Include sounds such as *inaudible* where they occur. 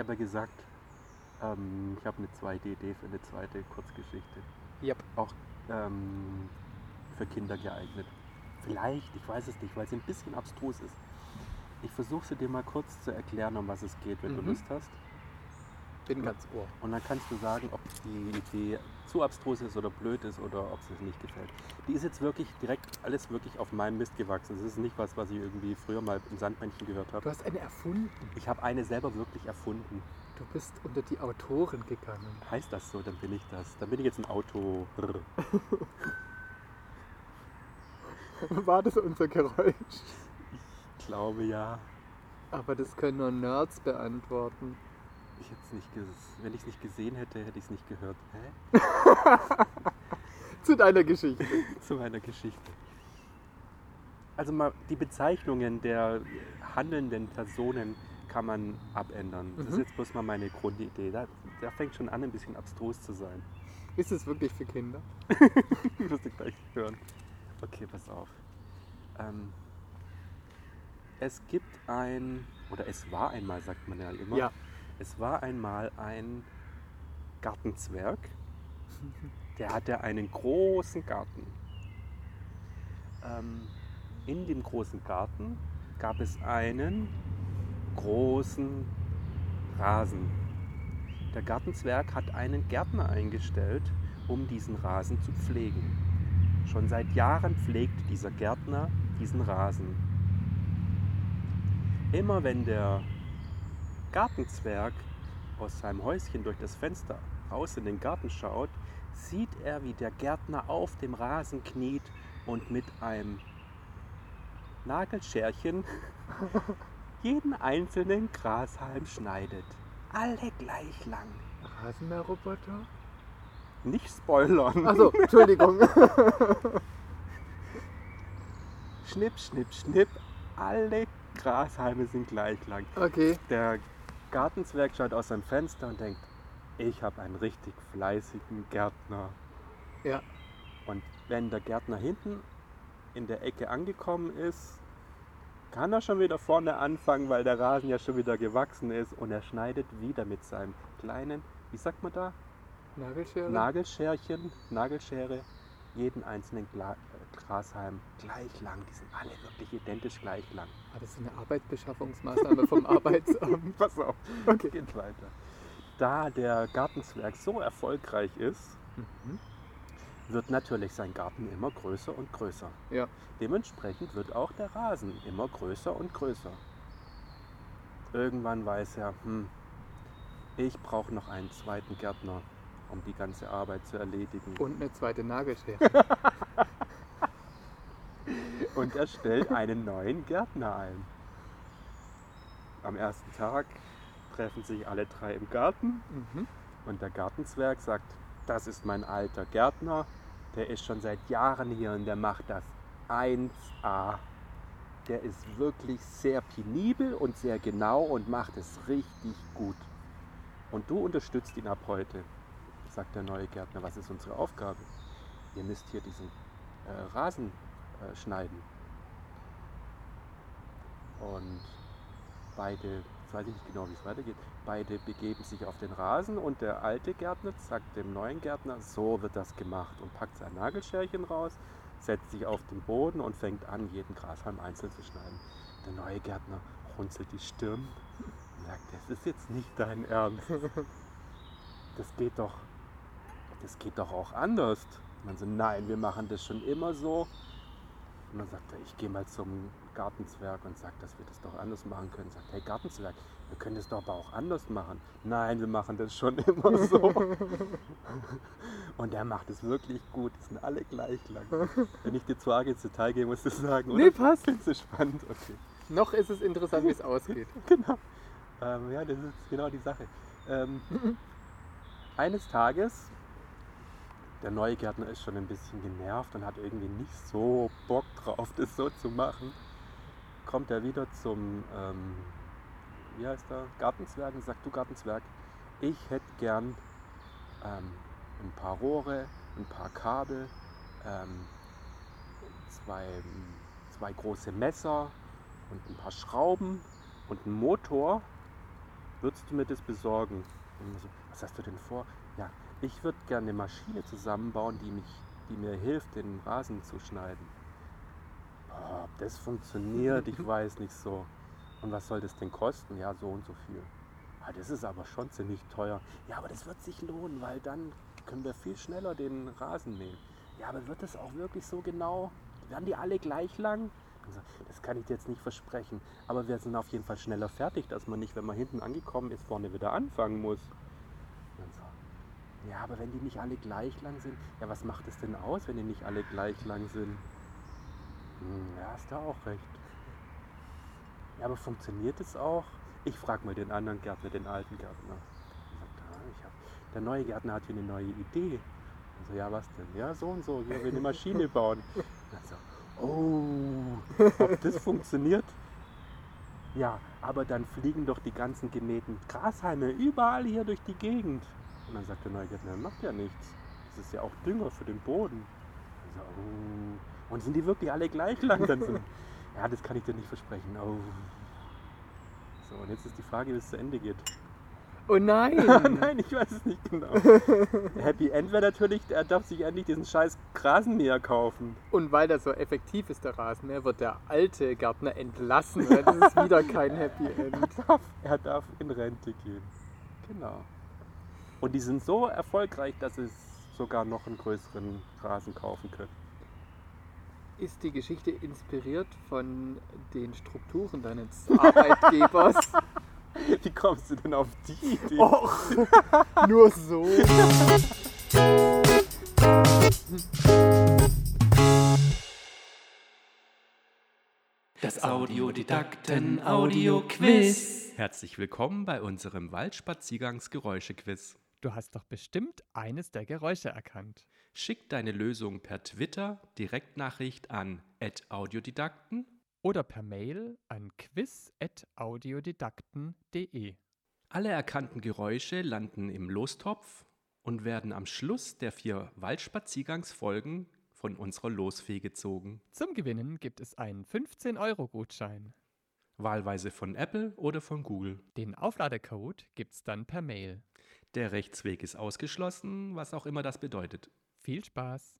habe ja gesagt, ähm, ich habe eine zweite Idee für eine zweite Kurzgeschichte. Yep. Auch ähm, für Kinder geeignet. Vielleicht, ich weiß es nicht, weil sie ein bisschen abstrus ist. Ich versuche sie dir mal kurz zu erklären, um was es geht, wenn du Mhm. Lust hast. Bin ganz ohr. Und dann kannst du sagen, ob die Idee zu abstrus ist oder blöd ist oder ob es dir nicht gefällt. Die ist jetzt wirklich direkt alles wirklich auf meinem Mist gewachsen. Das ist nicht was, was ich irgendwie früher mal im Sandmännchen gehört Du habe. hast eine erfunden. Ich habe eine selber wirklich erfunden. Du bist unter die Autoren gegangen. Heißt das so, dann bin ich das. Dann bin ich jetzt ein Auto. *laughs* War das unser Geräusch? Ich glaube ja. Aber das können nur Nerds beantworten. Ich hätt's nicht Wenn ich es nicht gesehen hätte, hätte ich es nicht gehört. Hä? *laughs* Zu deiner Geschichte. *laughs* Zu meiner Geschichte. Also mal die Bezeichnungen der handelnden Personen kann man abändern. Das ist Mhm. jetzt bloß mal meine Grundidee. Da, da fängt schon an, ein bisschen abstrus zu sein. Ist es wirklich für Kinder? *laughs* wirst du gleich hören. Okay, pass auf. Ähm, es gibt ein, oder es war einmal, sagt man ja immer. Ja. Es war einmal ein Gartenzwerg, der hatte einen großen Garten. Ähm, in dem großen Garten gab es einen großen Rasen. Der Gartenzwerg hat einen Gärtner eingestellt, um diesen Rasen zu pflegen. Schon seit Jahren pflegt dieser Gärtner diesen Rasen. Immer wenn der Gartenzwerg aus seinem Häuschen durch das Fenster raus in den Garten schaut, sieht er, wie der Gärtner auf dem Rasen kniet und mit einem Nagelscherchen *laughs* jeden einzelnen Grashalm schneidet. Alle gleich lang. Rasenmäherroboter? Nicht spoilern. Achso, Entschuldigung. *laughs* Schnipp, schnipp, schnipp. Alle Grashalme sind gleich lang. Okay. Der Gartenzwerg schaut aus seinem Fenster und denkt, ich habe einen richtig fleißigen Gärtner. Ja. Und wenn der Gärtner hinten in der Ecke angekommen ist, kann er schon wieder vorne anfangen, weil der Rasen ja schon wieder gewachsen ist und er schneidet wieder mit seinem kleinen, wie sagt man da, Nagelschere? Nagelscherchen, Nagelschere, jeden einzelnen Grashalm gleich lang. Die sind alle wirklich identisch gleich lang. War das eine Arbeitsbeschaffungsmaßnahme vom *laughs* Arbeitsamt? Pass auf, Okay. geht weiter. Da der Gartenzwerg so erfolgreich ist, Mhm. wird natürlich sein Garten immer größer und größer. Ja. Dementsprechend wird auch der Rasen immer größer und größer. Irgendwann weiß er, hm, ich brauche noch einen zweiten Gärtner, um die ganze Arbeit zu erledigen. Und eine zweite Nagelschere. *laughs* Und er stellt einen neuen Gärtner ein. Am ersten Tag treffen sich alle drei im Garten Mhm. und der Gartenzwerg sagt, das ist mein alter Gärtner, der ist schon seit Jahren hier und der macht das 1A. Der ist wirklich sehr penibel und sehr genau und macht es richtig gut. Und du unterstützt ihn ab heute, sagt der neue Gärtner. Was ist unsere Aufgabe? Ihr müsst hier diesen äh, Rasen äh, schneiden. Und beide, jetzt weiß ich nicht genau, wie es weitergeht, beide begeben sich auf den Rasen und der alte Gärtner sagt dem neuen Gärtner, so wird das gemacht und packt sein Nagelscherchen raus, setzt sich auf den Boden und fängt an, jeden Grashalm einzeln zu schneiden. Der neue Gärtner runzelt die Stirn und sagt, das ist jetzt nicht dein Ernst. *laughs* Das geht doch, das geht doch auch anders. Dann so, nein, wir machen das schon immer so. Und dann sagt er, ich gehe mal zum Gartenzwerg und sage, dass wir das doch anders machen können. Sagt, hey Gartenzwerg, wir können das doch aber auch anders machen. Nein, wir machen das schon *laughs* immer so. und er macht es wirklich gut. Die sind alle gleich lang. Wenn ich dir zu arg ins Detail gehe, musst du sagen, oder? Nee, passt. Findest du spannend? Okay. Noch ist es interessant, wie es ausgeht. *laughs* Genau. Ähm, ja, das ist genau die Sache. Ähm, *laughs* eines Tages, der neue Gärtner ist schon ein bisschen genervt und hat irgendwie nicht so Bock drauf, *laughs* das so zu machen, kommt er wieder zum, ähm, wie heißt er, Gartenzwerg und sagt, du Gartenzwerg, ich hätte gern ähm, ein paar Rohre, ein paar Kabel, ähm, zwei, zwei große Messer und ein paar Schrauben und einen Motor würdest du mir das besorgen? So, was hast du denn vor? Ich würde gerne eine Maschine zusammenbauen, die, mich, die mir hilft, den Rasen zu schneiden. Boah, ob das funktioniert, ich *laughs* weiß nicht so. Und was soll das denn kosten? Ja, so und so viel. Ah, das ist aber schon ziemlich teuer. Ja, aber das wird sich lohnen, weil dann können wir viel schneller den Rasen mähen. Ja, aber wird das auch wirklich so genau? Werden die alle gleich lang? Also, das kann ich dir jetzt nicht versprechen. Aber wir sind auf jeden Fall schneller fertig, dass man nicht, wenn man hinten angekommen ist, vorne wieder anfangen muss. Ja, aber wenn die nicht alle gleich lang sind, ja, was macht es denn aus, wenn die nicht alle gleich lang sind? Hm, ja, hast du auch recht. Ja, aber funktioniert es auch? Ich frage mal den anderen Gärtner, den alten Gärtner. Er ah, hab, der neue Gärtner hat hier eine neue Idee. Also, ja, was denn? Ja, so und so, hier will eine Maschine *laughs* bauen. Also, oh, ob das funktioniert? Ja, aber dann fliegen doch die ganzen gemähten Grashalme überall hier durch die Gegend. Und dann sagt der neue Gärtner, macht ja nichts. Das ist ja auch Dünger für den Boden. Also, oh. Und sind die wirklich alle gleich lang? Dann sind, *laughs* ja, das kann ich dir nicht versprechen. Oh. So, und jetzt ist die Frage, wie es zu Ende geht. Oh nein! *laughs* Nein, ich weiß es nicht genau. *laughs* Happy End wäre natürlich, er darf sich endlich diesen scheiß Rasenmäher kaufen. Und weil das so effektiv ist, der Rasenmäher, wird der alte Gärtner entlassen. Dann ist wieder kein Happy End. Er darf, er darf in Rente gehen. Genau. Und die sind so erfolgreich, dass sie sogar noch einen größeren Rasen kaufen können. Ist die Geschichte inspiriert von den Strukturen deines *laughs* Arbeitgebers? *laughs* Wie kommst du denn auf die Idee? Och, nur so. Das Audiodidakten-Audio-Quiz. Herzlich willkommen bei unserem Waldspaziergangsgeräusche-Quiz. Du hast doch bestimmt eines der Geräusche erkannt. Schick deine Lösung per Twitter, Direktnachricht an @audiodidakten Oder per Mail an quiz.audiodidakten.de. Alle erkannten Geräusche landen im Lostopf und werden am Schluss der vier Waldspaziergangsfolgen von unserer Losfee gezogen. Zum Gewinnen gibt es einen 15-Euro-Gutschein. Wahlweise von Apple oder von Google. Den Aufladecode gibt's dann per Mail. Der Rechtsweg ist ausgeschlossen, was auch immer das bedeutet. Viel Spaß!